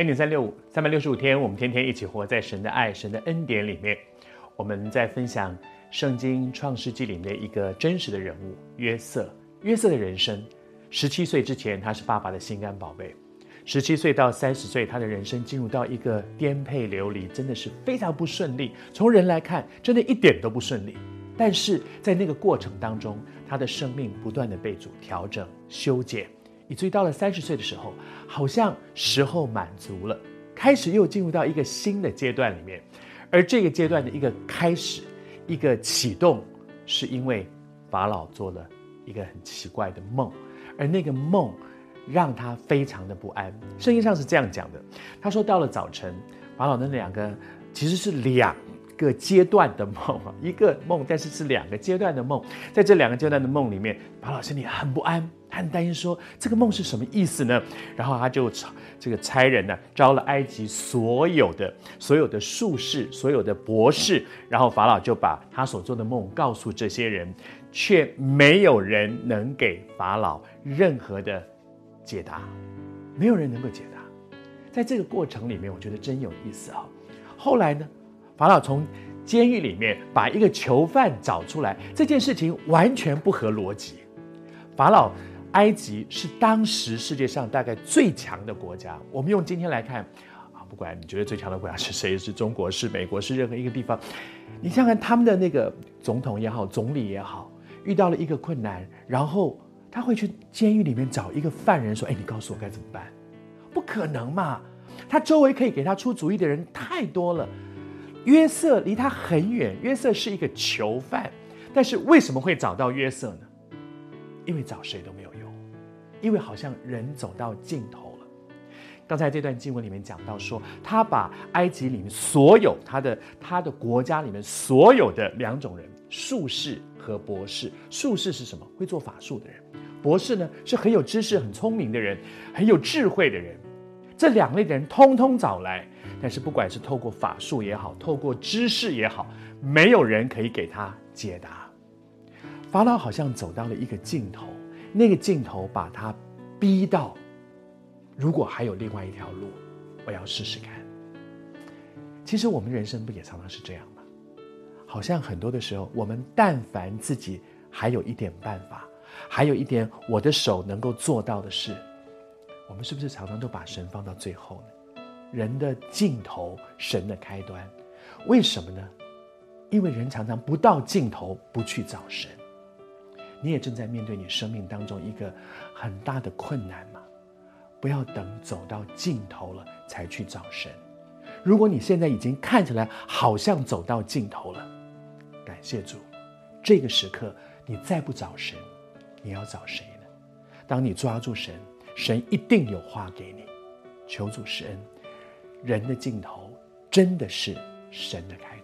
恩典三六五，三百六十五天，我们天天一起活在神的爱、神的恩典里面。我们在分享圣经创世纪里面一个真实的人物约瑟。约瑟的人生，十七岁之前他是爸爸的心肝宝贝，十七岁到三十岁，他的人生进入到一个颠沛流离，真的是非常不顺利。从人来看，真的一点都不顺利。但是在那个过程当中，他的生命不断的被主调整、修剪。以至于到了三十岁的时候，好像时候满足了，开始又进入到一个新的阶段里面。而这个阶段的一个开始、一个启动，是因为法老做了一个很奇怪的梦，而那个梦让他非常的不安。圣经上是这样讲的：他说，到了早晨，法老那两个其实是两个阶段的梦，一个梦，但是是两个阶段的梦。在这两个阶段的梦里面，法老心里很不安。很担心，说这个梦是什么意思呢？然后他就这个差人呢，招了埃及所有的所有的术士、所有的博士，然后法老就把他所做的梦告诉这些人，却没有人能给法老任何的解答，没有人能够解答。在这个过程里面，我觉得真有意思啊。后来呢，法老从监狱里面把一个囚犯找出来，这件事情完全不合逻辑，法老。埃及是当时世界上大概最强的国家。我们用今天来看，啊，不管你觉得最强的国家是谁，是中国，是美国，是任何一个地方，你想想看他们的那个总统也好，总理也好，遇到了一个困难，然后他会去监狱里面找一个犯人说：“哎，你告诉我该怎么办？”不可能嘛！他周围可以给他出主意的人太多了。约瑟离他很远，约瑟是一个囚犯，但是为什么会找到约瑟呢？因为找谁都没有用，因为好像人走到尽头了。刚才这段经文里面讲到说，他把埃及里面所有他的他的国家里面所有的两种人，术士和博士。术士是什么？会做法术的人。博士呢，是很有知识、很聪明的人，很有智慧的人。这两类的人通通找来，但是不管是透过法术也好，透过知识也好，没有人可以给他解答。法老好像走到了一个尽头，那个尽头把他逼到，如果还有另外一条路，我要试试看。其实我们人生不也常常是这样吗？好像很多的时候，我们但凡自己还有一点办法，还有一点我的手能够做到的事，我们是不是常常都把神放到最后呢？人的尽头，神的开端，为什么呢？因为人常常不到尽头不去找神。你也正在面对你生命当中一个很大的困难吗？不要等走到尽头了才去找神。如果你现在已经看起来好像走到尽头了，感谢主，这个时刻你再不找神，你要找谁呢？当你抓住神，神一定有话给你。求主施恩，人的尽头真的是神的开始。